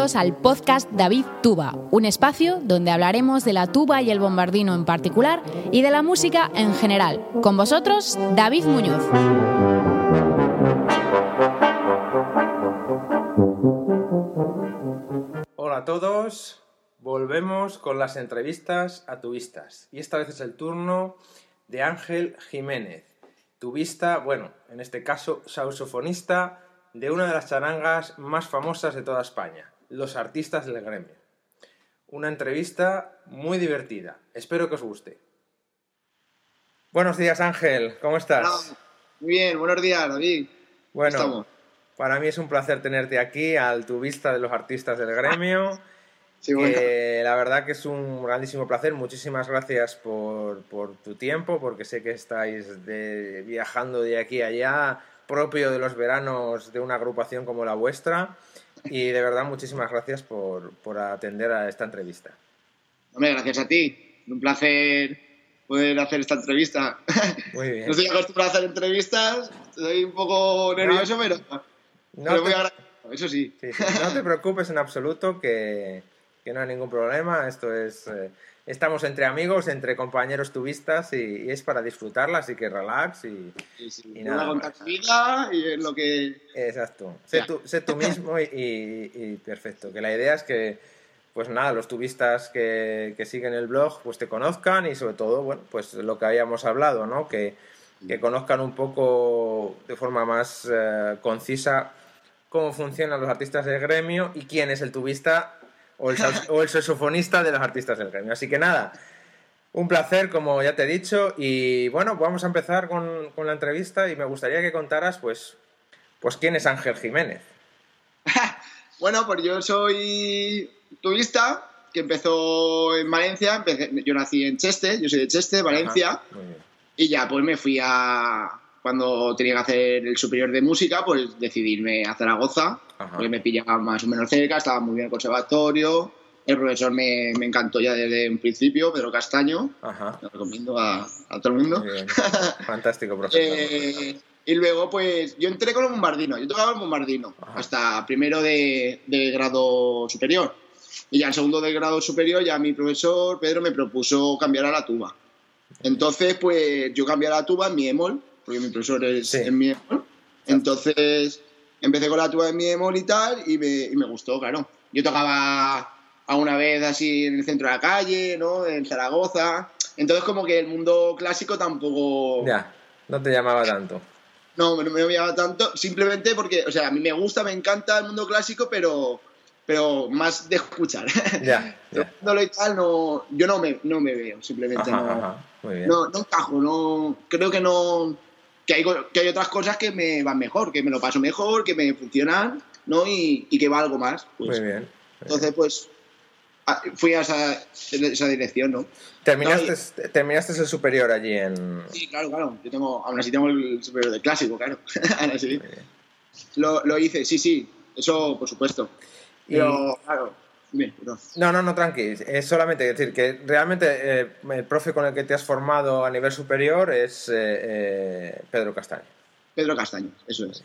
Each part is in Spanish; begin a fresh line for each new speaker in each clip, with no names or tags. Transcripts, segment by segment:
al podcast David Tuba, un espacio donde hablaremos de la tuba y el bombardino en particular y de la música en general. Con vosotros, David Muñoz.
Hola a todos, volvemos con las entrevistas a tubistas y esta vez es el turno de Ángel Jiménez, tubista, bueno, en este caso sausofonista de una de las charangas más famosas de toda España, los artistas del gremio. Una entrevista muy divertida, espero que os guste. Buenos días Ángel, ¿cómo estás?
Muy bien, buenos días David.
Bueno, para mí es un placer tenerte aquí, al tubista de los artistas del gremio. Sí, la verdad que es un grandísimo placer. Muchísimas gracias por, tu tiempo, porque sé que estáis viajando de aquí a allá, propio de los veranos de una agrupación como la vuestra. Y de verdad, muchísimas gracias por, atender a esta entrevista.
Hombre, gracias a ti. Un placer poder hacer esta entrevista.
Muy bien.
no estoy acostumbrado a hacer entrevistas, estoy un poco nervioso, pero, no voy a eso sí.
No te preocupes en absoluto que, no hay ningún problema. Esto es. Eh, estamos entre amigos, entre compañeros tubistas y, es para disfrutarla, así que relax y,
y nada. vida y es lo que.
Exacto. Sé tú, sé tú, mismo y, perfecto. Que la idea es que. Pues nada, los tubistas que, siguen el blog pues te conozcan y sobre todo, bueno, pues lo que habíamos hablado, ¿no? Que, conozcan un poco de forma más eh, concisa cómo funcionan los artistas del gremio y quién es el tubista o el, o saxofonista de los artistas del gremio. Así que nada, un placer, como ya te he dicho, y bueno, vamos a empezar con, la entrevista y me gustaría que contaras, pues, pues quién es Ángel Jiménez.
bueno, pues yo soy tubista que empezó en Valencia, yo nací en Cheste, yo soy de Cheste, Valencia, y ya pues me fui a, cuando tenía que hacer el superior de música, pues decidirme a Zaragoza, porque me pillaba más o menos cerca, estaba muy bien el conservatorio. El profesor me, me encantó ya desde un principio, Pedro Castaño. Lo recomiendo a, todo el mundo.
Fantástico, profesor.
Eh, y luego, pues yo entré con el bombardino. Yo tocaba el bombardino hasta primero de, de, grado superior. Y ya en segundo de grado superior, ya mi profesor Pedro me propuso cambiar a la tuba. Entonces, pues yo cambié a la tuba en mi emol porque mi profesor es en mi. Entonces empecé con la tuba en mi emol y tal, y me, y me gustó, claro. Yo tocaba a una vez así en el centro de la calle, ¿no? En Zaragoza. Entonces como que el mundo clásico tampoco...
Ya, no te llamaba tanto.
No, no me llamaba tanto, simplemente porque, o sea, a mí me gusta, me encanta el mundo clásico, pero pero más de escuchar.
Ya.
y tal, no, yo no me, no me veo, simplemente no, no, no encajo, no, creo que no, que hay, que hay otras cosas que me van mejor, que me lo paso mejor, que me funcionan, ¿no? Y, y que va algo más.
Pues. Muy bien.
Entonces, pues, fui a esa, esa dirección, ¿no?
¿Terminaste, ¿Terminaste el superior allí en...?
Sí, claro, claro. Yo tengo, aún así tengo el superior de clásico, claro. sí. Lo, lo hice, sí, sí. Eso, por supuesto. Pero, claro,
no, no, no, tranqui. Es solamente decir que realmente eh, el profe con el que te has formado a nivel superior es eh, eh, Pedro Castaño.
Pedro Castaño, eso es.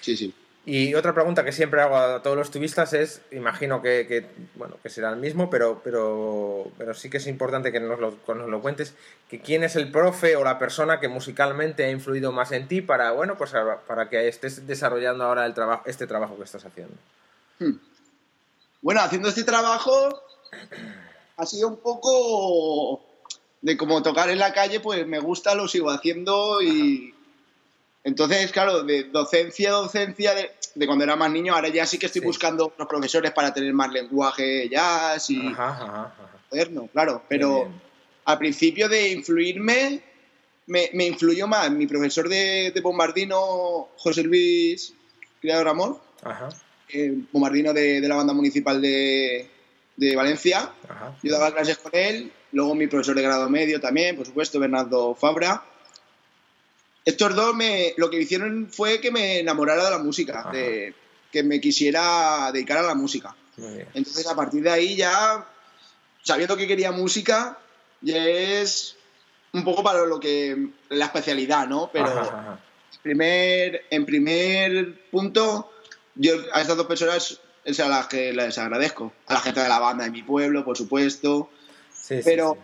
Sí, sí.
Y otra pregunta que siempre hago a todos los tubistas es, imagino que, bueno, que será el mismo, pero, pero, pero sí que es importante que nos lo, nos lo cuentes, que quién es el profe o la persona que musicalmente ha influido más en ti para, bueno, pues para que estés desarrollando ahora el trabajo, este trabajo que estás haciendo.
Hmm. Bueno, haciendo este trabajo ha sido un poco de como tocar en la calle, pues me gusta, lo sigo haciendo y... Entonces, claro, de docencia a docencia, de, cuando era más niño, ahora ya sí que estoy buscando los profesores para tener más lenguaje jazz y ajá, moderno, claro. Pero al principio de influirme, me, influyó más mi profesor de, bombardino, José Luis Criador Amor. Ajá eh, bombardino de, la banda municipal de, Valencia. Yo daba clases con él, luego mi profesor de grado medio también, por supuesto, Bernardo Fabra. Estos dos me, lo que hicieron fue que me enamorara de la música, de que me quisiera dedicar a la música. Entonces, a partir de ahí ya, sabiendo que quería música, ya es un poco para lo que la especialidad, ¿no? Pero Primer, en primer punto, yo a estas dos personas es a las que les agradezco. A la gente de la banda de mi pueblo, por supuesto.
Sí, sí,
Pero,
sí.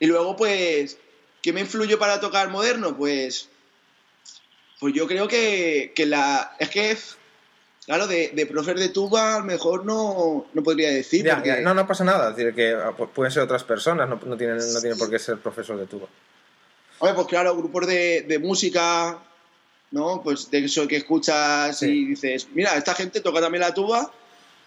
y luego, pues, ¿qué me influyó para tocar moderno? Pues, pues yo creo que, que la. Es que, claro, de, de profes de tuba, a lo mejor no, no podría decir.
Ya,
porque-
ya, no, no pasa nada. Es decir, que ah, pu- pueden ser otras personas, no, no tienen, no tienen por qué ser profesor de tuba.
Hombre, pues claro, grupos de, de música, ¿no? Pues de eso que escuchas
Sí.
y dices, mira, esta gente toca también la tuba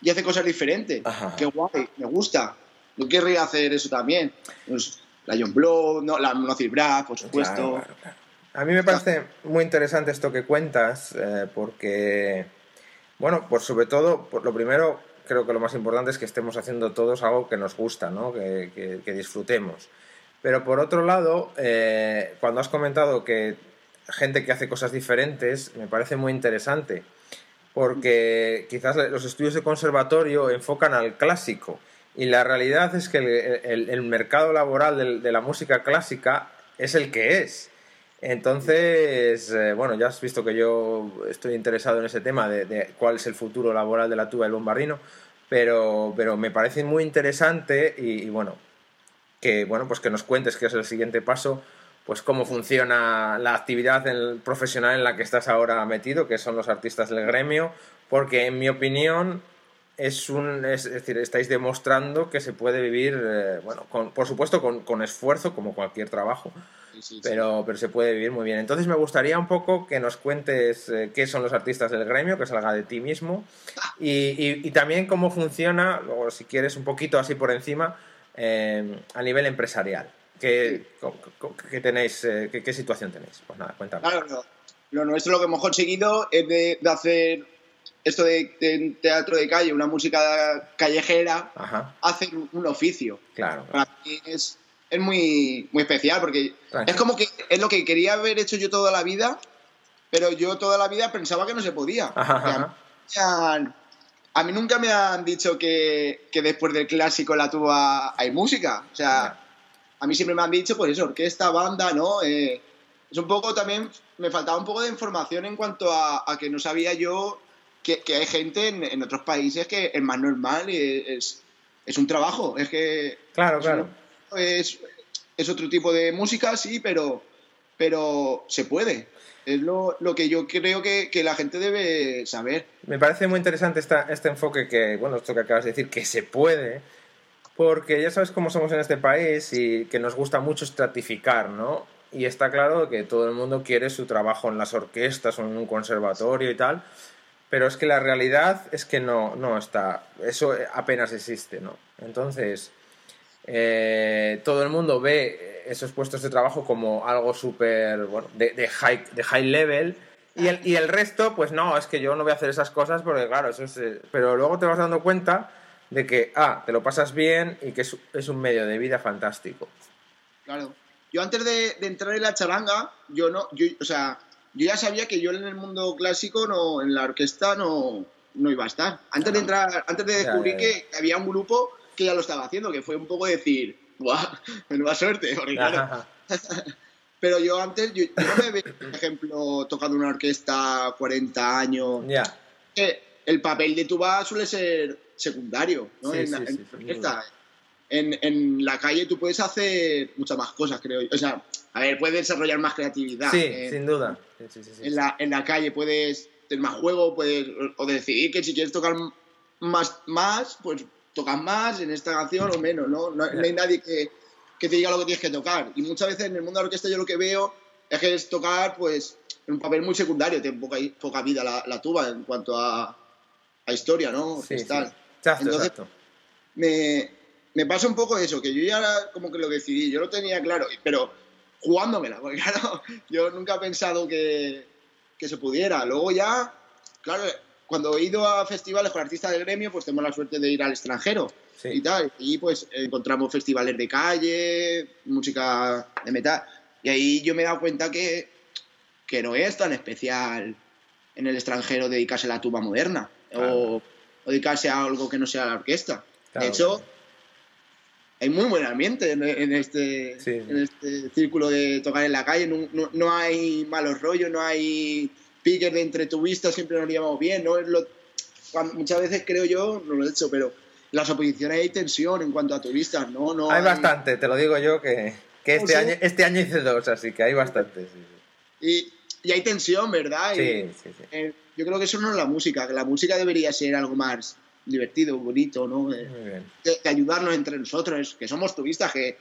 y hace cosas diferentes.
Ajá.
Qué guay, me gusta. Yo querría hacer eso también. Pues, la John Blow, no, la Monocil Brass, por supuesto.
Claro, claro, claro. A mí me parece muy interesante esto que cuentas, eh, porque, bueno, pues sobre todo, por lo primero, creo que lo más importante es que estemos haciendo todos algo que nos gusta, ¿no? que, que- que disfrutemos. Pero por otro lado, eh, cuando has comentado que gente que hace cosas diferentes, me parece muy interesante, porque quizás los estudios de conservatorio enfocan al clásico, y la realidad es que el, mercado laboral del- de la música clásica es el que es. Entonces, eh, bueno, ya has visto que yo estoy interesado en ese tema de, de cuál es el futuro laboral de la tuba y el bombardino, pero, pero me parece muy interesante y, y bueno, que bueno, pues que nos cuentes qué es el siguiente paso, pues cómo funciona la actividad en- profesional en la que estás ahora metido, que son los artistas del gremio, porque en mi opinión es un es, es decir, estáis demostrando que se puede vivir, eh, bueno, con- por supuesto con, con esfuerzo, como cualquier trabajo,
Sí, sí, sí.
pero, pero se puede vivir muy bien. Entonces me gustaría un poco que nos cuentes eh, qué son los artistas del gremio, que salga de ti mismo, y, y- y también cómo funciona, o si quieres un poquito así por encima, eh, a nivel empresarial. ¿Qué, qué tenéis, eh, qué, qué situación tenéis? Pues nada, cuéntame.
Claro, lo, lo nuestro lo que hemos conseguido es de, de hacer esto de, de teatro de calle, una música callejera,
Ajá,
hacer un, oficio.
claro.
Para mí es, es muy, muy especial porque es como que es lo que quería haber hecho yo toda la vida, pero yo toda la vida pensaba que no se podía.
Ajá,
a,
ajá.
mí, a mí nunca me han dicho que, que después del clásico la tuba hay música. O sea, a mí siempre me han dicho, pues eso, orquesta, banda, ¿no? Eh, es un poco también, me faltaba un poco de información en cuanto a, a que no sabía yo que, que hay gente en, en otros países que es más normal y es, es un trabajo. Es que
Claro, claro.
es, es otro tipo de música, sí, pero, pero se puede. Es lo, lo que yo creo que, que la gente debe saber.
Me parece muy interesante esta, este enfoque que, bueno, esto que acabas de decir, que se puede, porque ya sabes cómo somos en este país y que nos gusta mucho estratificar, ¿no? Y está claro que todo el mundo quiere su trabajo en las orquestas o en un conservatorio y tal, pero es que la realidad es que no, no está, eso apenas existe, ¿no? Entonces, eh, todo el mundo ve esos puestos de trabajo como algo súper, bueno, de, high, de high level. Y el, y el resto, pues no, es que yo no voy a hacer esas cosas porque, claro, eso es. eh, Pero luego te vas dando cuenta de que, ah, te lo pasas bien y que es, es un medio de vida fantástico.
Claro. Yo antes de, de entrar en la charanga, yo no, yo, o sea, yo ya sabía que yo en el mundo clásico, no, en la orquesta, no, no iba a estar. Antes de entrar, antes de descubrir
ya, ya.
que había un grupo que ya lo estaba haciendo, que fue un poco decir, ¡guau! Menuda suerte, porque claro, Pero yo antes, yo, yo no me veo, por ejemplo, tocando una orquesta 40 años.
ya,
que el papel de tuba suele ser secundario, ¿no?
Sí,
en,
sí,
en
sí,
la orquesta. En, en la calle tú puedes hacer muchas más cosas, creo yo. O sea, a ver, puedes desarrollar más creatividad.
sí,
en,
sin duda. Sí, sí, sí, sí.
en la, en la calle puedes tener más juego, puedes o decidir que si quieres tocar más, más pues tocas más en esta canción o menos, ¿no? No, no hay nadie que, que te diga lo que tienes que tocar. Y muchas veces en el mundo de la orquesta yo lo que veo es que es tocar, pues, en un papel muy secundario, tiene poca, poca vida la, la tuba en cuanto a, a historia, ¿no?
Sí, sí. Exacto,
Entonces-
exacto.
Me, me pasa un poco eso, que yo ya como que lo decidí, yo lo tenía claro, pero jugándomela, porque claro, yo nunca he pensado que, que se pudiera. Luego ya, claro, cuando he ido a festivales con artistas del gremio, pues tenemos la suerte de ir al extranjero
Sí.
y tal. Y pues encontramos festivales de calle, música de metal. Y ahí yo me he dado cuenta que, que no es tan especial en el extranjero dedicarse a la tuba moderna
Claro.
o, o dedicarse a algo que no sea la orquesta.
Claro.
De hecho, hay muy buen ambiente en, en este,
Sí.
en este círculo de tocar en la calle. No, no- no hay malos rollos, no hay piques de entre tubistas, siempre nos llevamos bien. No es lo, muchas veces creo yo, no lo he hecho, pero en las oposiciones hay tensión en cuanto a turistas, ¿no? no
hay, bastante, te lo digo yo, que, que este, año, este año hice dos, así que hay bastante.
Y, y, hay tensión, ¿verdad?
Sí, sí, sí.
Eh, yo creo que eso no es la música, que la música debería ser algo más divertido, bonito, ¿no? De, de, ayudarnos entre nosotros, que somos turistas, que,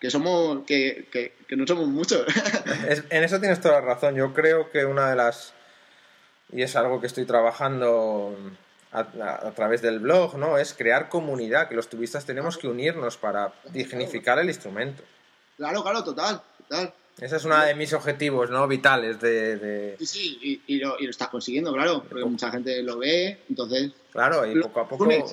que somos que, que, que no somos muchos.
en eso tienes toda la razón. Yo creo que una de las y es algo que estoy trabajando a, a, través del blog, ¿no? Es crear comunidad, que los turistas tenemos que unirnos para dignificar el instrumento.
Claro, claro, total, total.
Ese es uno de mis objetivos, ¿no? Vitales de... de...
Sí, sí, y, y, lo, y, lo, estás consiguiendo, claro, porque mucha gente lo ve, entonces...
Claro, y poco a poco...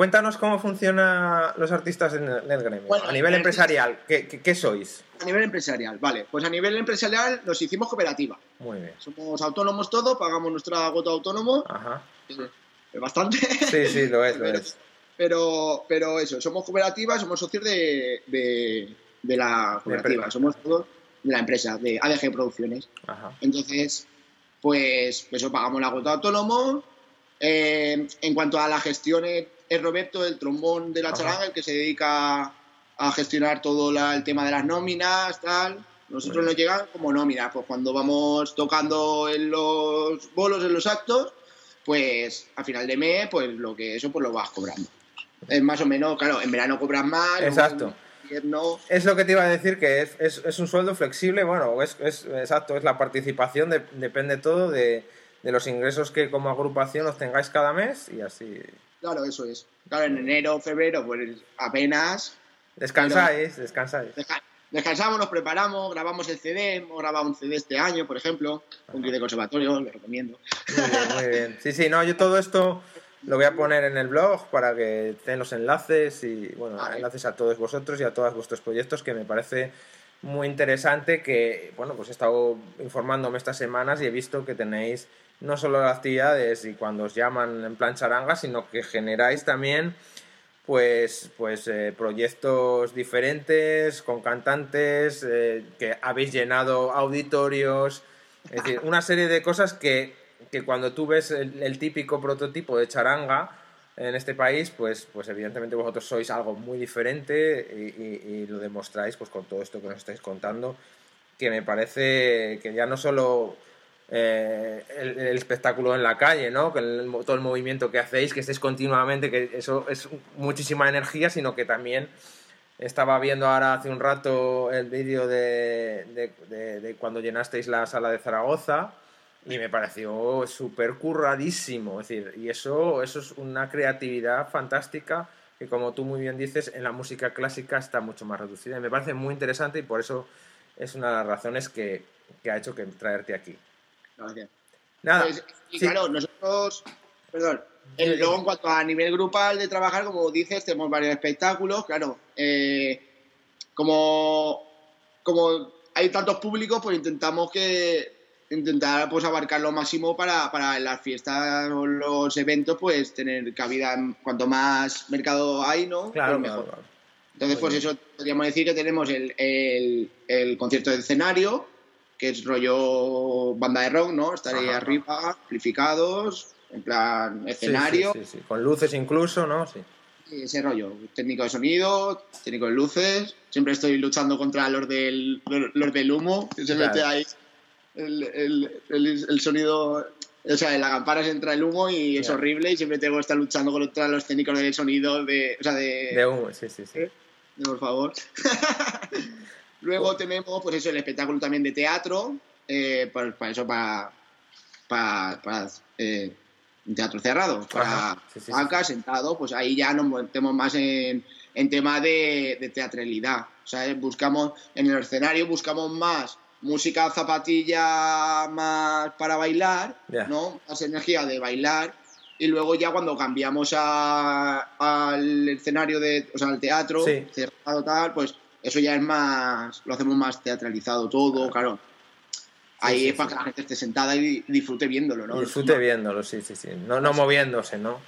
Cuéntanos cómo funcionan los artistas en el gremio. Bueno, a nivel empresarial, ¿qué, ¿qué, qué, sois?
A nivel empresarial, vale. Pues a nivel empresarial nos hicimos cooperativa.
Muy bien.
Somos autónomos todos, pagamos nuestra gota autónomo.
Ajá.
Es bastante.
Sí, sí, lo es, lo
pero,
es.
Pero, pero eso, somos cooperativa, somos socios de, de, de la cooperativa. Somos todos de la empresa, de ADG Producciones.
Ajá.
Entonces, pues, eso, pagamos la gota autónomo. Eh, en cuanto a la gestión es Roberto, el trombón de la charanga, el que se dedica a gestionar todo la, el tema de las nóminas, tal. Nosotros nos llegan como nóminas, pues cuando vamos tocando en los bolos, en los actos, pues a final de mes, pues lo que eso pues lo vas cobrando. Es más o menos, claro, en verano cobras más.
Exacto. Es lo que te iba a decir, que es, es, es un sueldo flexible, bueno, es, es, exacto, es la participación, de, depende todo de, de los ingresos que como agrupación os tengáis cada mes y así.
Claro, eso es. Claro, en enero, febrero, pues apenas.
Descansáis, pero... descansáis.
Desca descansamos, nos preparamos, grabamos el CD, hemos grabado un CD este año, por ejemplo, Ajá. un kit de conservatorio, lo recomiendo.
Muy bien, muy bien. Sí, sí, no, yo todo esto lo voy a poner en el blog para que estén los enlaces y, bueno, vale. enlaces a todos vosotros y a todos vuestros proyectos que me parece muy interesante que, bueno, pues he estado informándome estas semanas y he visto que tenéis no solo las actividades y cuando os llaman en plan charanga, sino que generáis también pues, pues eh, proyectos diferentes con cantantes, eh, que habéis llenado auditorios, es decir, una serie de cosas que, que cuando tú ves el, el, típico prototipo de charanga en este país, pues, pues evidentemente vosotros sois algo muy diferente y, y, y lo demostráis pues con todo esto que nos estáis contando, que me parece que ya no solo eh, el, el, espectáculo en la calle, ¿no? Que el, todo el movimiento que hacéis, que estéis continuamente, que eso es muchísima energía, sino que también estaba viendo ahora hace un rato el vídeo de, de, de, de, cuando llenasteis la sala de Zaragoza y me pareció súper curradísimo, es decir, y eso, eso es una creatividad fantástica que como tú muy bien dices, en la música clásica está mucho más reducida y me parece muy interesante y por eso es una de las razones que, que ha hecho que traerte aquí.
Gracias.
Nada.
Pues, y sí. claro, nosotros, perdón, luego en cuanto a nivel grupal de trabajar, como dices, tenemos varios espectáculos, claro, eh, como, como hay tantos públicos, pues intentamos que intentar pues abarcar lo máximo para, para las fiestas o los eventos, pues tener cabida, cuanto más mercado hay, ¿no?
Claro,
pues
mejor. Claro,
Entonces, pues eso podríamos decir que tenemos el, el, el concierto de escenario, que es rollo banda de rock, ¿no? Estar ahí arriba, amplificados, en plan escenario.
Sí, sí, sí, con luces incluso, ¿no? Sí.
Ese rollo, técnico de sonido, técnico de luces. Siempre estoy luchando contra los del, los del humo, que se claro. mete ahí el, el, el, el, sonido. O sea, en la campana se entra el humo y es horrible y siempre tengo que estar luchando contra los técnicos de sonido de... O sea, de...
De humo, sí, sí, sí.
¿Eh? Por favor. Luego tenemos, pues eso, el espectáculo también de teatro, eh, para, para, eso, para, para, para eh, teatro cerrado, para sí, sí, banca, sí. sentado, pues ahí ya nos metemos más en, en tema de, de, teatralidad. O sea, buscamos, en el escenario buscamos más música zapatilla más para bailar,
yeah.
¿no? Más energía de bailar. Y luego ya cuando cambiamos a, al escenario de, o sea, al teatro cerrado tal, pues eso ya es más, lo hacemos más teatralizado todo, claro. Ahí sí, es para sí. que la gente esté sentada y disfrute viéndolo, ¿no?
Disfrute viéndolo, sí, sí, sí. No, no moviéndose, ¿no?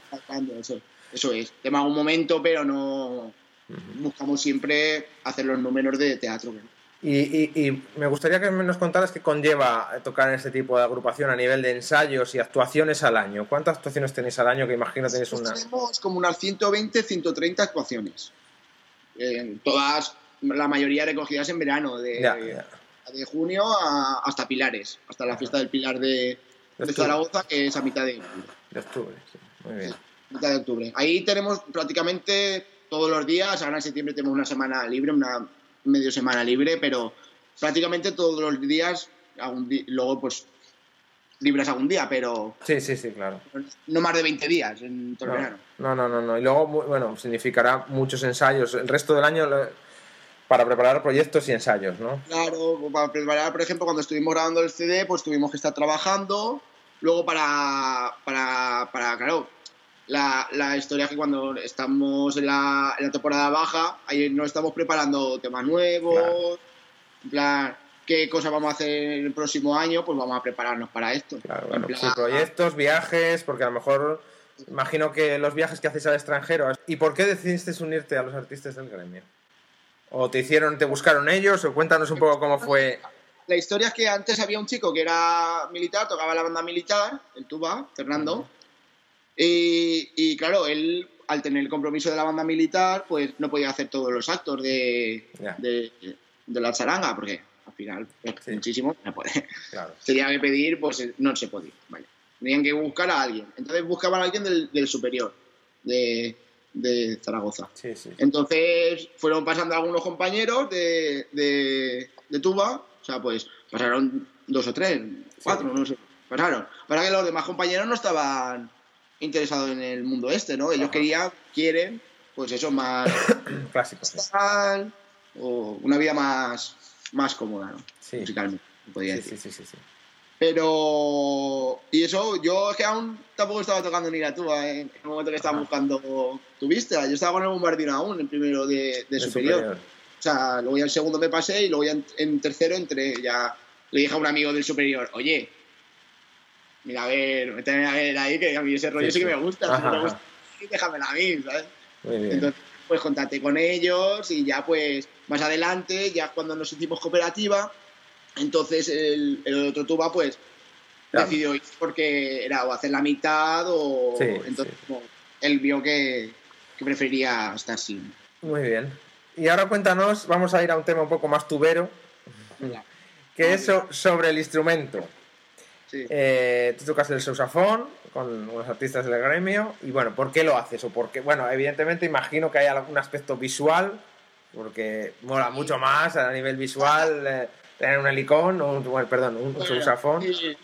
Eso, eso es. Tema un momento, pero no. Uh -huh. Buscamos siempre hacer los números de teatro.
Y, me gustaría que nos contaras qué conlleva tocar en este tipo de agrupación a nivel de ensayos y actuaciones al año. ¿Cuántas actuaciones tenéis al año? Que imagino tenéis una.
Tenemos como unas 120, 130 actuaciones. todas, la mayoría recogidas en verano, de, de junio hasta Pilares, hasta la fiesta del Pilar de, Zaragoza, que es a mitad de.
De octubre, sí. Muy bien.
mitad de octubre. Ahí tenemos prácticamente todos los días. Ahora en septiembre tenemos una semana libre, una medio semana libre, pero prácticamente todos los días, luego pues libres algún día, pero...
Sí, sí, sí, claro.
No más de 20 días en todo
no,
el verano.
No, no, no, no. Y luego, bueno, significará muchos ensayos. El resto del año para preparar proyectos y ensayos, ¿no?
Claro, para preparar, por ejemplo, cuando estuvimos grabando el CD, pues tuvimos que estar trabajando. Luego para, para, para claro, la, la historia es que cuando estamos en la, en la, temporada baja, ahí nos estamos preparando temas nuevos, en plan, qué cosas vamos a hacer el próximo año, pues vamos a prepararnos para esto.
Claro, bueno, proyectos, viajes, porque a lo mejor imagino que los viajes que haces al extranjero. ¿Y por qué decidiste unirte a los artistas del gremio? ¿O te hicieron, te buscaron ellos? O cuéntanos un poco cómo fue.
La historia es que antes había un chico que era militar, tocaba la banda militar, el tuba, Fernando. Y, claro, él, al tener el compromiso de la banda militar, pues no podía hacer todos los actos de, de, la charanga, porque al final es muchísimo, no puede. Claro. Tenía que pedir, pues no se podía. Vale. Tenían que buscar a alguien. Entonces buscaban a alguien del, superior, de, Zaragoza. Entonces fueron pasando algunos compañeros de, de, tuba, o sea, pues pasaron dos o tres, cuatro, no sé, pasaron. Para que los demás compañeros no estaban interesado en el mundo este, ¿no? Ellos querían, quieren, pues eso, más
clásico.
O una vida más, más cómoda, ¿no?
Sí.
Musicalmente, podría
decir.
Sí, sí,
sí,
Pero. Y eso, yo es que aún tampoco estaba tocando ni la tuba ¿eh? en el momento que estaba buscando tu vista. Yo estaba con el bombardino aún, en primero de, superior. O sea, luego ya en segundo me pasé y luego ya en, tercero entré. Ya le dije a un amigo del superior, oye, mira, a ver, méteme a ver ahí, que a mí ese rollo sí, que me gusta. si me gusta, déjamela a mí, ¿sabes? Entonces, pues contacté con ellos y ya, pues, más adelante, ya cuando nos hicimos cooperativa, entonces el, el otro tuba, pues, decidió ir porque era o hacer la mitad o. entonces, él vio que, que prefería estar sin.
Muy bien. Y ahora cuéntanos, vamos a ir a un tema un poco más tubero, que es sobre el instrumento. Eh, tú tocas el sousafón con unos artistas del gremio y bueno, ¿por qué lo haces? O porque, bueno, evidentemente imagino que hay algún aspecto visual, porque mola mucho más a nivel visual eh, tener un helicón, o un, perdón, un bueno,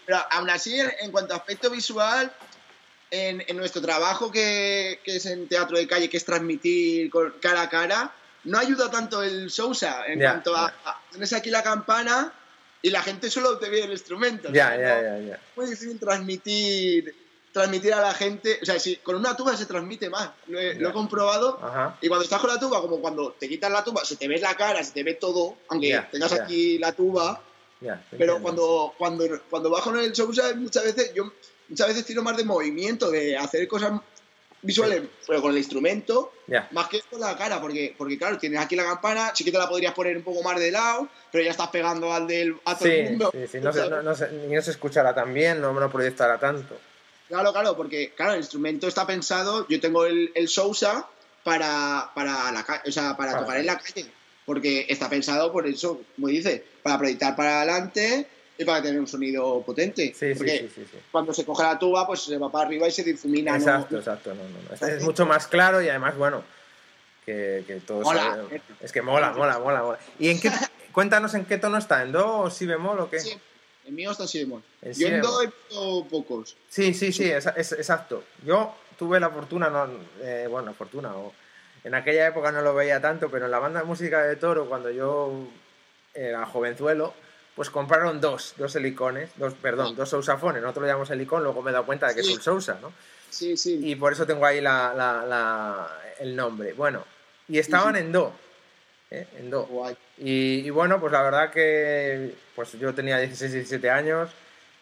pero aún así, en cuanto a aspecto visual, en, nuestro trabajo que, es en teatro de calle, que es transmitir cara a cara, no ayuda tanto el Sousa en cuanto a, tienes aquí la campana y la gente solo te ve el instrumento.
Ya, ya, ya, ya.
Muy difícil transmitir, transmitir a la gente. O sea, si con una tuba se transmite más. Lo he, comprobado. Y cuando estás con la tuba, como cuando te quitas la tuba, se te ve la cara, se te ve todo, aunque tengas aquí la tuba. pero cuando, cuando, cuando bajo en el show, muchas veces yo muchas veces tiro más de movimiento, de hacer cosas visuales, pero con el instrumento, más que con la cara, porque, porque claro, tienes aquí la campana, sí que te la podrías poner un poco más de lado, pero ya estás pegando al del a todo el mundo.
Sí, sí, no se, no, se, no se escuchará tan bien, no lo proyectará tanto.
Claro, claro, porque claro, el instrumento está pensado, yo tengo el, el Sousa para, para, la, o sea, para, tocar en la calle, porque está pensado por eso, como dice, para proyectar para adelante y para tener un sonido potente.
Sí, sí, sí,
Cuando se coge la tuba, pues se va para arriba y se difumina.
Exacto, exacto. No, no, este es mucho más claro y además, bueno, que, que todo
mola.
Es que mola, mola, mola, mola. ¿Y en qué, cuéntanos en qué tono está? ¿En do o si bemol o qué?
Sí. El mío está si bemol. Yo en do he visto pocos.
Sí, sí, sí, es, exacto. Yo tuve la fortuna, no, eh, bueno, fortuna, o, en aquella época no lo veía tanto, pero en la banda de música de Toro, cuando yo era jovenzuelo, pues compraron dos, dos helicones, dos, perdón, dos sousafones, nosotros lo llamamos helicón, luego me he dado cuenta de que es un sousa, ¿no?
Sí, sí.
Y por eso tengo ahí la, la, el nombre. Bueno, y estaban en do, ¿eh? en do. Y, bueno, pues la verdad que pues yo tenía 16, 17 años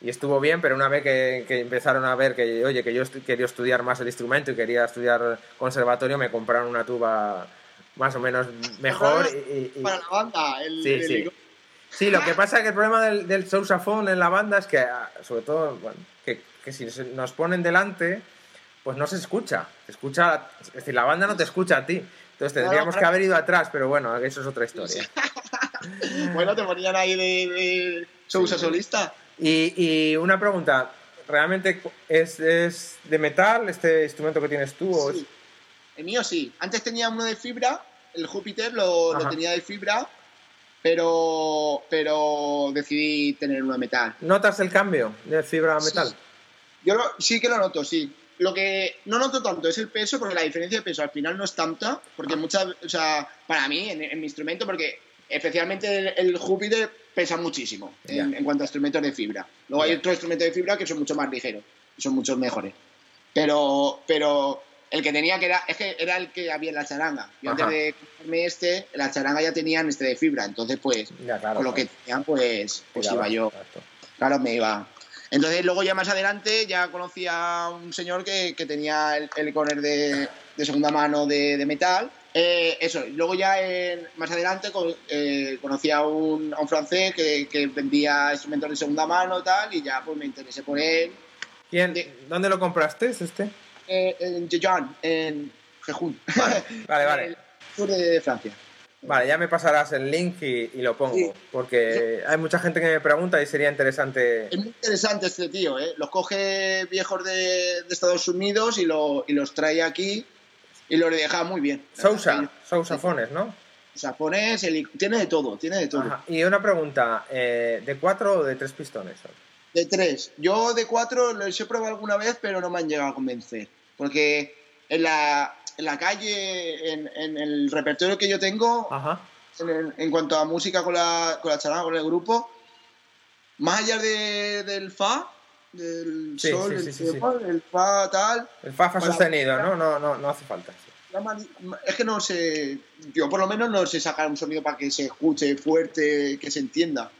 y estuvo bien, pero una vez que, empezaron a ver que, oye, que yo quería estudiar más el instrumento y quería estudiar conservatorio, me compraron una tuba más o menos mejor.
Para, la banda, el,
sí, sí. Sí, lo que pasa es que el problema del, del sousaphone en la banda es que, ah, sobre todo, bueno, que, que si nos ponen delante, pues no se escucha. Se escucha, es decir, la banda no te escucha a ti. Entonces tendríamos que haber ido atrás, pero bueno, eso es otra historia.
Bueno, te ponían ahí de, de Sousa
Sí.
solista.
Y, y una pregunta, ¿realmente es, es de metal este instrumento que tienes tú? o es-.
El mío sí. Antes tenía uno de fibra, el Júpiter lo, tenía de fibra, pero, pero decidí tener de metal.
¿Notas el cambio de fibra a
Sí.
metal?
Yo lo- sí que lo noto, sí. Lo que no noto tanto es el peso, porque la diferencia de peso al final no es tanta, porque
Ah.
muchas, o sea, para mí, en, en mi instrumento, porque especialmente el, el Júpiter pesa muchísimo en, cuanto a instrumentos de fibra. Luego hay otros instrumentos de fibra que son mucho más ligeros, y son muchos mejores. Pero, pero el que tenía que era, es que era el que había en la charanga. Yo
Ajá.
antes de comprarme este, en la charanga ya tenían este de fibra, entonces pues,
Ya, claro.
con lo que tenían, pues, pues iba yo.
exacto.
Claro, me iba. Entonces, luego ya más adelante, ya conocí a un señor que, que tenía el, el Iconer de, de segunda mano de, de metal. Eh, eso, y luego ya en- más adelante con- eh, conocí a un, a un francés que, que vendía instrumentos de segunda mano y tal, y ya pues me interesé por él.
¿Quién-
De-
¿Dónde lo compraste este?
Eh, en Jejan, en Jejun.
Vale, vale, vale.
el sur de Francia.
Vale, ya me pasarás el link y, y lo pongo,
Sí.
porque hay mucha gente que me pregunta y sería interesante.
Es muy interesante este tío, ¿eh? Los coge viejos de, de Estados Unidos y, lo- y los trae aquí y los deja muy bien.
Sousa, Sousafones, ¿no?
O sea, pones el- tiene de todo, tiene de todo.
Ajá. Y una pregunta, eh, ¿de cuatro o de tres pistones?
De tres. Yo de cuatro los he probado alguna vez, pero no me han llegado a convencer. Porque en la, en la calle, en, en el repertorio que yo tengo,
Ajá.
en, el- en cuanto a música con la, con la charanga, con el grupo, más allá de- del fa, del
Sí,
sol,
sí,
el,
sí,
bemol, el fa, tal,
El Fafa
Bueno,
sostenido, ¿no? No, no, no hace falta.
la es que no sé, yo por lo menos no sé sacar un sonido para que se escuche fuerte, que se entienda.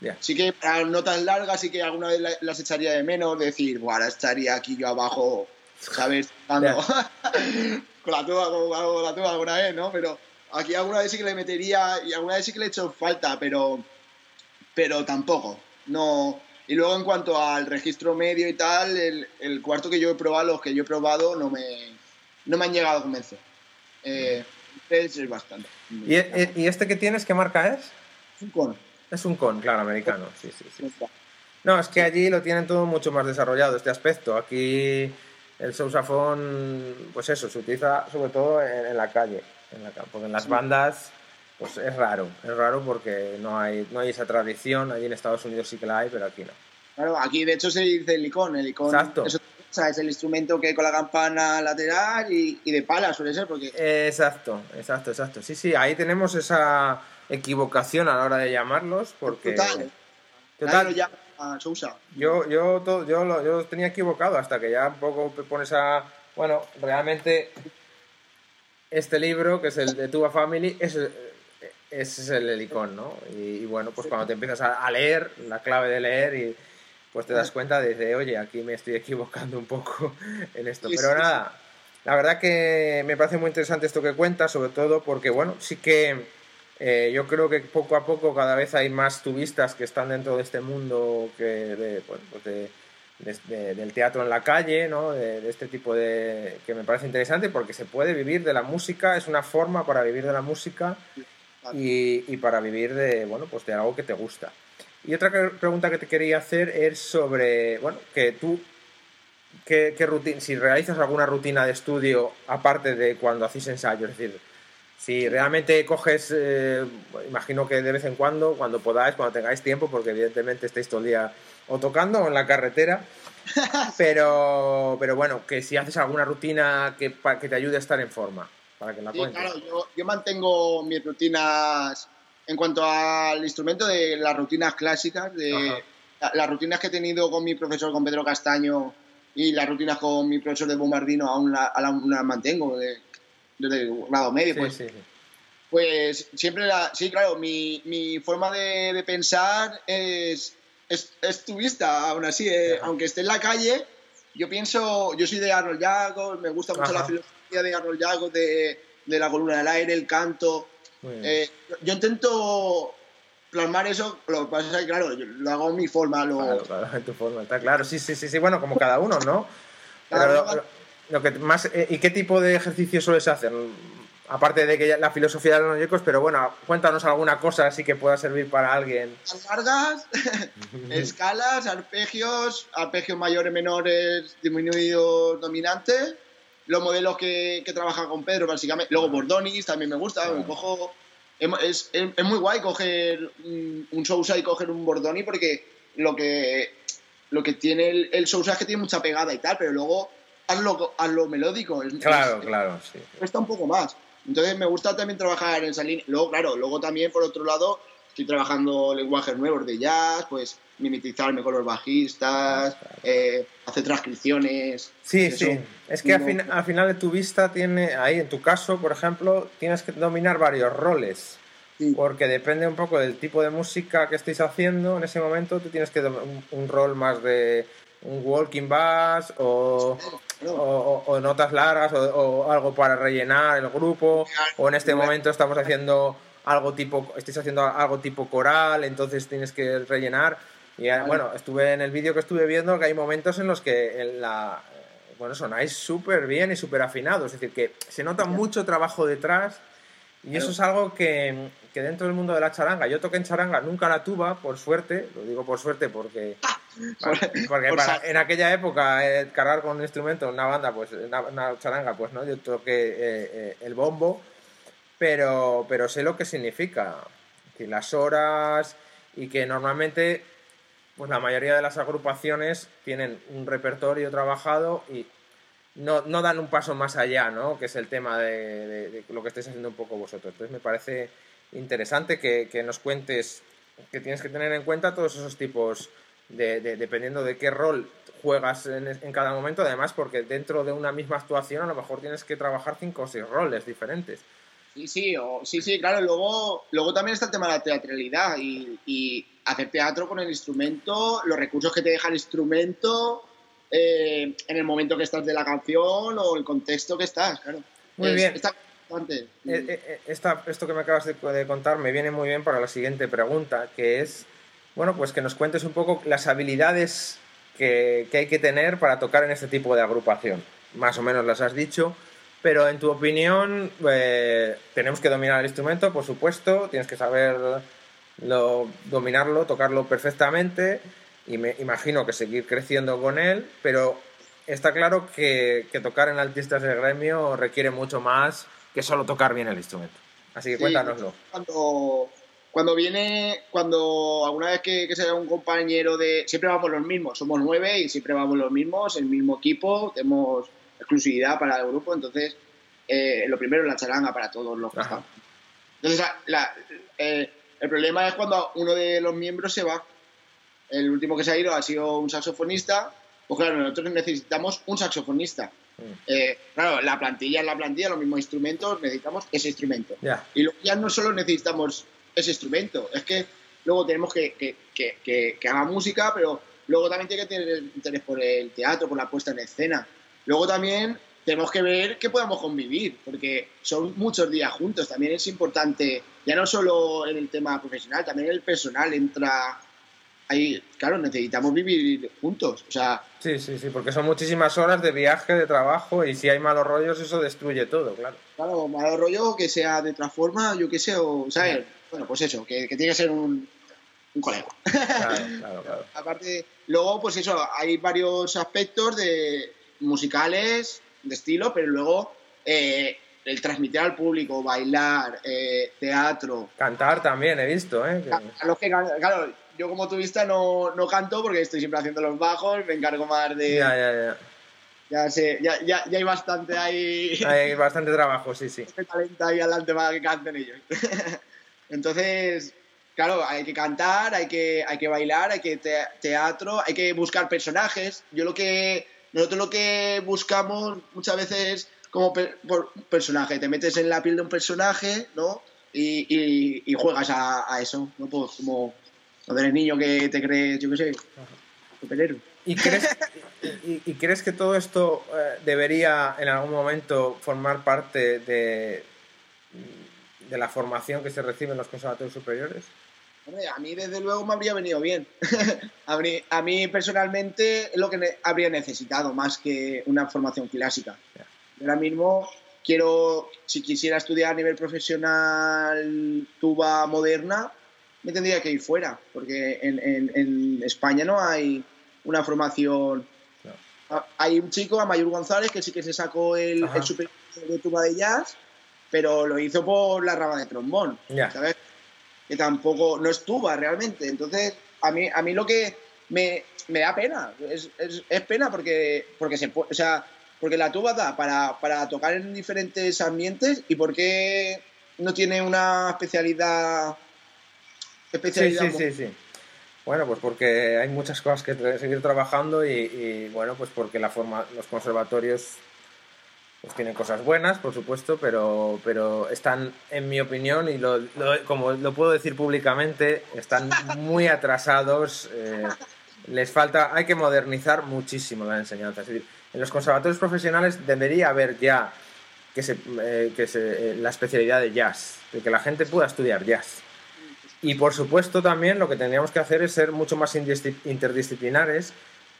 Ya.
Sí que para notas largas sí que alguna vez la- las echaría de menos, decir, "Buah, ahora estaría aquí yo abajo, ¿sabes? Dando- con la tuba, con, con la tuba alguna vez, ¿no? Pero aquí alguna vez sí que le metería y alguna vez sí que le he hecho falta, pero, pero tampoco. No. Y luego en cuanto al registro medio y tal, el, el cuarto que yo he probado, los que yo he probado, no me, no me han llegado a convencer. Eh, es bastante.
¿Y, y este que tienes, qué marca es?
Un cono.
Es un con, claro, americano. Sí, sí, sí. No, es que allí lo tienen todo mucho más desarrollado, este aspecto. Aquí el sousafón, pues eso, se utiliza sobre todo en, en la calle. En la, porque en las
Sí.
bandas, pues es raro. Es raro porque no hay, no hay esa tradición. Allí en Estados Unidos sí que la hay, pero aquí no.
Claro, aquí de hecho se dice el icón. El icón
Exacto.
es, es el instrumento que con la campana lateral y, y de pala suele ser, porque
Exacto, exacto, exacto. Sí, sí, ahí tenemos esa equivocación a la hora de llamarlos porque...
total,
Total,
llama a Sousa.
Yo, yo, to- yo, lo, yo tenía equivocado hasta que ya un poco pones a... Bueno, realmente este libro, que es el de Tuba Family, es, ese es el helicón, ¿no? Y, y bueno, pues cuando te empiezas a, leer, la clave de leer, y pues te das cuenta de, de, oye, aquí me estoy equivocando un poco en esto.
Sí,
Pero
sí,
nada, la verdad que me parece muy interesante esto que cuentas, sobre todo porque, bueno, sí que eh, yo creo que poco a poco cada vez hay más tubistas que están dentro de este mundo que de, bueno, pues de- de- de- del teatro en la calle, ¿no? De, este tipo de... que me parece interesante porque se puede vivir de la música, es una forma para vivir de la música y, y para vivir de, bueno, pues de algo que te gusta. Y otra que- pregunta que te quería hacer es sobre, bueno, que tú, ¿qué, qué rutina, si realizas alguna rutina de estudio aparte de cuando hacéis ensayos, es decir, si realmente coges, eh, imagino que de vez en cuando, cuando podáis, cuando tengáis tiempo, porque evidentemente estáis todo el día o tocando o en la carretera, pero, pero bueno, que si haces alguna rutina que, pa- que te ayude a estar en forma, para que la
Sí,
cuentes.
claro, yo, yo mantengo mis rutinas en cuanto al instrumento de las rutinas clásicas, de la- las rutinas que he tenido con mi profesor, con Pedro Castaño, y las rutinas con mi profesor de bombardino aún, la- aún las mantengo de- desde grado medio.
Sí,
pues,
sí, sí.
pues siempre, la, sí, claro, mi, mi forma de, de pensar es, es, es tubista, aún así, eh, aunque esté en la calle, yo pienso, yo soy de Arnold Jagos, me gusta mucho
Ajá.
la filosofía de Arnold Jagos, de, de la columna del aire, el canto. Eh, yo intento plasmar eso, lo que pasa es que, claro, yo lo hago a mi forma. Lo...
Claro, claro, en tu forma, está claro. Sí, sí, sí, sí, bueno, como cada uno, ¿no? Pero lo, que más, eh, ¿Y qué tipo de ejercicio sueles hacer? Aparte de que la filosofía de los noyecos, pero bueno, cuéntanos alguna cosa así que pueda servir para alguien.
largas, escalas, arpegios, arpegios mayores, menores, disminuidos, dominantes. Los modelos que, que trabajan con Pedro, básicamente. Luego Bordonis también me gusta. me cojo, es, es- es muy guay coger un, un Sousa y coger un Bordoni porque lo que, lo que tiene el, el Sousa es que tiene mucha pegada y tal, pero luego hazlo, hazlo melódico. es-
Claro,
es-
claro, sí.
cuesta un poco más. Entonces me gusta también trabajar en esa línea. Luego, claro, luego también por otro lado estoy trabajando lenguajes nuevos de jazz, pues mimetizarme con los bajistas, eh, hacer transcripciones.
Sí,
Eso.
sí. Es que al, fin- al final de tu vista tiene, ahí en tu caso, por ejemplo, tienes que dominar varios roles.
Sí.
Porque depende un poco del tipo de música que estéis haciendo en ese momento, tú tienes que un, un rol más de un walking bass o. o- o- notas largas o, o algo para rellenar el grupo o en este momento estamos haciendo algo tipo estáis haciendo algo tipo coral entonces tienes que rellenar. Y ah, bueno estuve en el vídeo que estuve viendo que hay momentos en los que en la eh, bueno sonáis súper bien y súper afinados. Es decir que se nota mucho trabajo detrás y eso es algo que, que dentro del mundo de la charanga, yo toqué en charanga, nunca la tuba, por suerte, lo digo por suerte porque, porque
por
para-
sa-
en aquella época eh, cargar con un instrumento, una banda, pues una, una charanga, pues no, yo toqué eh, eh, el bombo, pero, pero sé lo que significa, que las horas y que normalmente pues la mayoría de las agrupaciones tienen un repertorio trabajado y no, no dan un paso más allá, ¿no? Que es el tema de, de- de lo que estáis haciendo un poco vosotros. Entonces me parece interesante que, que nos cuentes que tienes que tener en cuenta todos esos tipos de, de- dependiendo de qué rol juegas en, en cada momento, además porque dentro de una misma actuación a lo mejor tienes que trabajar cinco o seis roles diferentes.
Sí, sí, o- sí, sí, claro. Luego, luego también está el tema de la teatralidad y, y hacer teatro con el instrumento, los recursos que te deja el instrumento eh, en el momento que estás de la canción o el contexto que estás, claro.
Muy
Es-
bien.
Está.
Eh, eh, eh, esta- esto que me acabas de, de contar me viene muy bien para la siguiente pregunta, que es, bueno, pues que nos cuentes un poco las habilidades que, que hay que tener para tocar en este tipo de agrupación. Más o menos las has dicho, pero en tu opinión, eh, tenemos que dominar el instrumento, por supuesto, tienes que saber lo- dominarlo, tocarlo perfectamente, y me imagino que seguir creciendo con él, pero está claro que, que tocar en artistas del gremio requiere mucho más que solo tocar bien el instrumento. Así que
Sí,
cuéntanoslo.
Cuando, cuando viene, cuando alguna vez que, que sea un compañero de. Siempre vamos los mismos, somos nueve y siempre vamos los mismos, el mismo equipo, tenemos exclusividad para el grupo, entonces eh, lo primero es la charanga para todos los que están. Entonces, la- eh, el problema es cuando uno de los miembros se va. El último que se ha ido ha sido un saxofonista. Pues claro, nosotros necesitamos un saxofonista.
Mm.
Eh, claro, la plantilla es la plantilla, los mismos instrumentos, necesitamos ese instrumento.
Ya,
Y luego ya no solo necesitamos ese instrumento, es que luego tenemos que, que, que, que- que haga música, pero luego también tiene que tener interés por el teatro, por la puesta en escena. Luego también tenemos que ver que podamos convivir, porque son muchos días juntos. También es importante, ya no solo en el tema profesional, también el personal entra ahí. Claro, necesitamos vivir juntos. O sea,
sí, sí, sí, porque son muchísimas horas de viaje, de trabajo, y si hay malos rollos, eso destruye todo, claro.
Claro, malo rollo que sea de otra forma, yo qué sé, o, ¿sabes? Bueno, pues eso, que, que tiene que ser un, un colega.
Claro, claro, claro.
Aparte, luego, pues eso, hay varios aspectos de musicales, de estilo, pero luego eh, el transmitir al público, bailar, eh, teatro.
Cantar también he visto, ¿eh?
A, a los que, claro, yo como turista no, no canto porque estoy siempre haciendo los bajos, me encargo más de...
Ya, ya, ya.
Ya sé, ya, ya, ya hay bastante ahí...
Hay bastante trabajo, sí, sí.
este talento ahí adelante para que canten ellos. Entonces, claro, hay que cantar, hay que, hay que bailar, hay que te- teatro, hay que buscar personajes. Yo lo que nosotros lo que buscamos muchas veces como por personaje, te metes en la piel de un personaje, ¿no? Y, y- y juegas a, eso, ¿no? Pues como cuando eres niño que te crees, yo qué sé, superhéroe.
¿Y crees, y crees que todo esto eh, debería en algún momento formar parte de, de la formación que se recibe en los conservatorios superiores?
Hombre, a mí desde luego me habría venido bien. a, mí, a mí personalmente es lo que ne- habría necesitado más que una formación clásica.
Ya.
Ahora mismo quiero, si quisiera estudiar a nivel profesional tuba moderna, me tendría que ir fuera, porque en, en- en España no hay una formación.
No.
Ah, Hay un chico, Amayur González, que sí que se sacó el, el super de tuba de jazz, pero lo hizo por la rama de trombón.
Ya.
¿sabes? Que tampoco, no es tuba realmente. Entonces, a mí, a mí lo que me, me da pena, es, es- es pena porque, porque se o sea, porque la tuba da para, para tocar en diferentes ambientes y porque no tiene una especialidad.
Sí,
especialidad
sí, sí, sí. Bueno, pues porque hay muchas cosas que seguir trabajando y, y, bueno, pues porque la forma, los conservatorios pues tienen cosas buenas, por supuesto, pero, pero están, en mi opinión, y lo, como lo puedo decir públicamente, están muy atrasados. eh, les falta, hay que modernizar muchísimo la enseñanza. Es decir, en los conservatorios profesionales debería haber ya que se, eh, que se, eh, la especialidad de jazz, de que la gente pueda estudiar jazz. Y por supuesto también lo que tendríamos que hacer es ser mucho más interdisciplinares,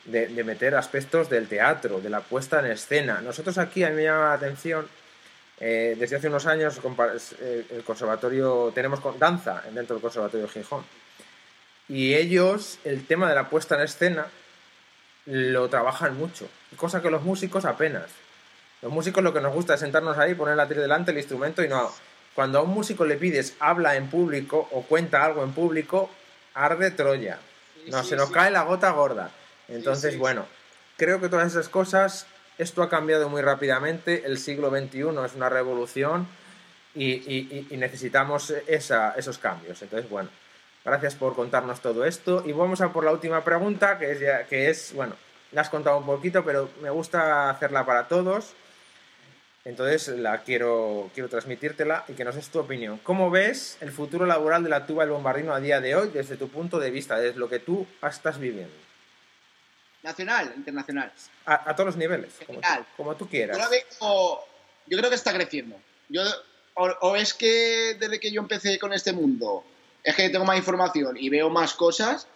de, de meter aspectos del teatro, de la puesta en escena. Nosotros aquí, a mí me llama la atención, eh, desde hace unos años eh, el conservatorio, tenemos danza dentro del conservatorio de Gijón. Y ellos, el tema de la puesta en escena, lo trabajan mucho, cosa que los músicos apenas. Los músicos lo que nos gusta es sentarnos ahí, poner la tira delante, el instrumento y no. Cuando a un músico le pides habla en público o cuenta algo en público, arde Troya. No,
Sí,
se nos
sí.
cae la gota gorda. Entonces,
sí.
bueno, creo que todas esas cosas, esto ha cambiado muy rápidamente. El siglo XXI es una revolución y, y- y- y necesitamos esa- esos cambios. Entonces, bueno, gracias por contarnos todo esto. Y vamos a por la última pregunta, que es, ya- que es bueno, la has contado un poquito, pero me gusta hacerla para todos. Entonces la quiero, quiero transmitírtela y que nos des tu opinión. ¿Cómo ves el futuro laboral de la tuba del bombardino a día de hoy desde tu punto de vista, desde lo que tú estás viviendo?
Nacional, internacional.
A, a todos los niveles, como tú, como tú
Yo,
quieras.
la veo- yo creo que está creciendo. Yo, o, o es que desde que yo empecé con este mundo es que tengo más información y veo más cosas,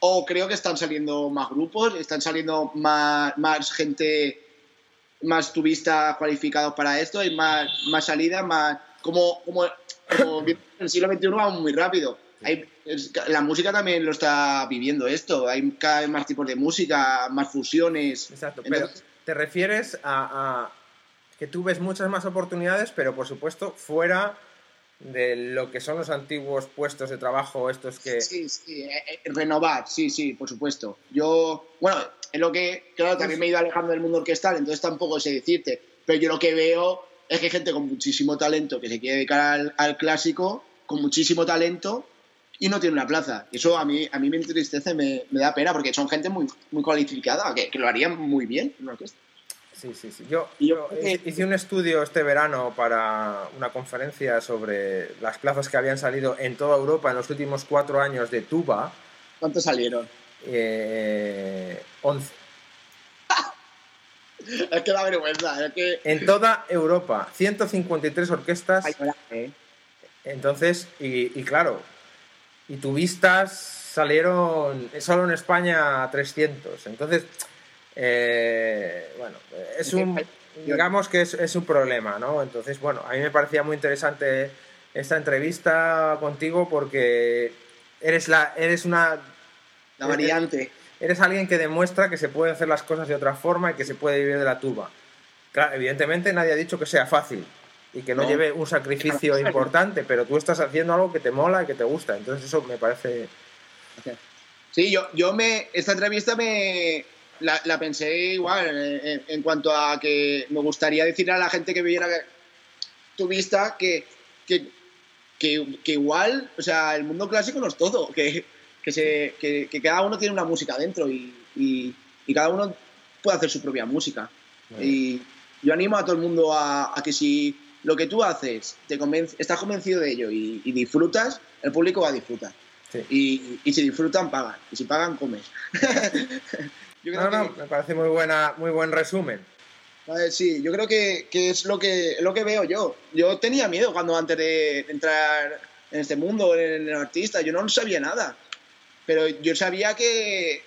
o creo que están saliendo más grupos, están saliendo más, más gente, más turistas cualificados para esto, hay más, más salidas, más. Como, como, como en el siglo XXI vamos muy rápido. Hay, la música también lo está viviendo esto. Hay cada vez más tipos de música, más fusiones.
Exacto, pero
Entonces-
te refieres a, a que tú ves muchas más oportunidades, pero por supuesto fuera de lo que son los antiguos puestos de trabajo, estos que...
Sí, sí, eh, renovar, sí, sí, por supuesto. Yo, bueno, es lo que, claro, también me he ido alejando del mundo orquestal, entonces tampoco sé decirte, pero yo lo que veo es que hay gente con muchísimo talento que se quiere dedicar al, al clásico, con muchísimo talento, y no tiene una plaza. Y eso a mí, a mí me entristece, me, me da pena, porque son gente muy, muy cualificada, que, que lo harían muy bien en una orquesta.
Sí, sí, sí. Yo, hice- un estudio este verano para una conferencia sobre las plazas que habían salido en toda Europa en los últimos cuatro años de tuba.
¿Cuántos salieron?
eh, 11.
Es que da vergüenza, es que...
En toda Europa, 153 orquestas.
Ay, hola, ¿eh?
Entonces, y, y claro, y tubistas salieron solo en España 300. Entonces, eh, bueno, es un, digamos que es, es un problema, ¿no? Entonces, bueno, a mí me parecía muy interesante esta entrevista contigo porque eres, la, eres una
La variante.
eres alguien que demuestra que se puede hacer las cosas de otra forma y que se puede vivir de la tuba. Claro, evidentemente nadie ha dicho que sea fácil y que no,
No.
lleve un sacrificio importante, pero tú estás haciendo algo que te mola y que te gusta. Entonces eso me parece...
Sí, yo, yo me. Esta entrevista me. La, la pensé igual, en, en cuanto a que me gustaría decirle a la gente que viera tu vista que, que, que, que igual, o sea, el mundo clásico no es todo, que, que, se, que, que cada uno tiene una música dentro y, y, y cada uno puede hacer su propia música. Y yo animo a todo el mundo a, a que si lo que tú haces, te estás convencido de ello y, y disfrutas, el público va a disfrutar.
Sí.
Y, y si disfrutan, pagan. Y si pagan, comes. yo
No,
creo
no,
que,
me parece muy, buena, muy buen resumen.
eh, sí, yo creo que, que es lo que, lo que veo yo. Yo tenía miedo cuando antes de entrar en este mundo, en el artista. Yo no sabía nada. Pero yo sabía que,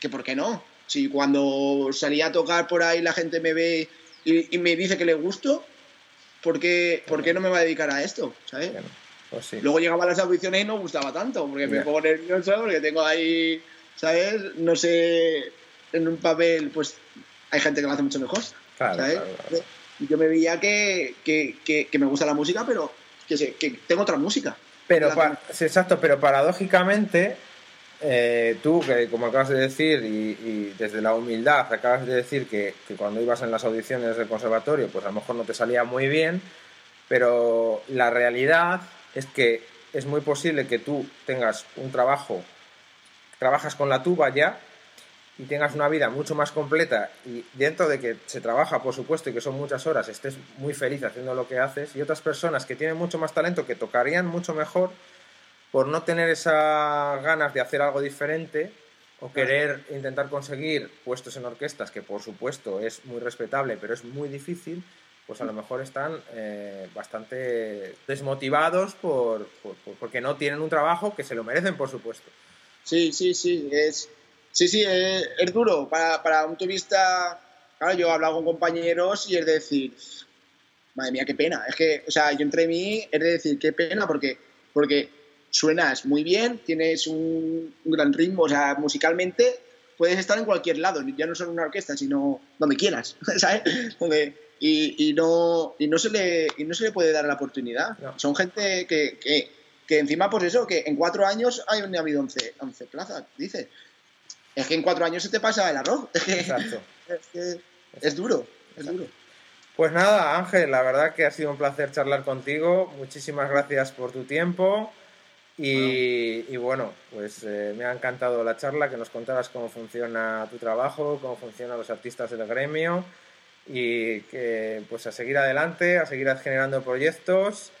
que ¿por qué no? Si cuando salía a tocar por ahí la gente me ve y, me dice que le gusto, ¿por qué, ¿por qué no me va a dedicar a esto? ¿Sabes? Pues Luego llegaba a las audiciones y no gustaba tanto, porque me pongo nervioso, porque tengo ahí, ¿sabes? No sé, en un papel, pues hay gente que lo hace mucho mejor. ¿sabes? Yo me veía que, que, que, me gusta la música, pero que, sé, que tengo otra música.
Pero, exacto, pero paradójicamente eh, tú, que como acabas de decir, y, desde la humildad acabas de decir que, cuando ibas en las audiciones del conservatorio, pues a lo mejor no te salía muy bien, pero la realidad es que es muy posible que tú tengas un trabajo, trabajas con la tuba ya, y tengas una vida mucho más completa y dentro de que se trabaja, por supuesto, y que son muchas horas, estés muy feliz haciendo lo que haces, y otras personas que tienen mucho más talento, que tocarían mucho mejor, por no tener esas ganas de hacer algo diferente o querer intentar conseguir puestos en orquestas, que por supuesto es muy respetable, pero es muy difícil, pues a lo mejor están eh, bastante desmotivados por, porque no tienen un trabajo que se lo merecen, por supuesto.
Sí, sí, sí, es, sí, sí, es, duro. Para, para un turista, claro, yo he hablado con compañeros y es decir, madre mía, qué pena. Es que, o sea, yo entre mí es de decir, qué pena, porque, porque suenas muy bien, tienes un, gran ritmo, o sea, musicalmente puedes estar en cualquier lado, ya no solo en una orquesta, sino donde quieras, ¿sabes? y, y, no, y, no se le, y no se le puede dar la oportunidad. Son gente que, que, que, encima, pues eso, que en cuatro años hay habido 11, 11 plazas, dice. Es que en cuatro años se te pasa el arroz. Exacto. es, es duro, es duro.
Pues nada, Ángel, la verdad que ha sido un placer charlar contigo. Muchísimas gracias por tu tiempo. Y, bueno, pues eh, me ha encantado la charla, que nos contaras cómo funciona tu trabajo, cómo funcionan los artistas del gremio y que pues a seguir adelante, a seguir generando proyectos.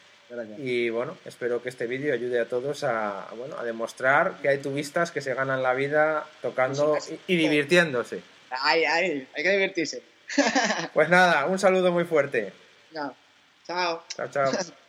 Y bueno, espero que este vídeo ayude a todos a, bueno, a demostrar que hay tubistas que se ganan la vida tocando y, divirtiéndose.
Ay, ay, hay que divertirse.
pues nada, un saludo muy fuerte.
Chao. Chao.
Chao, chao.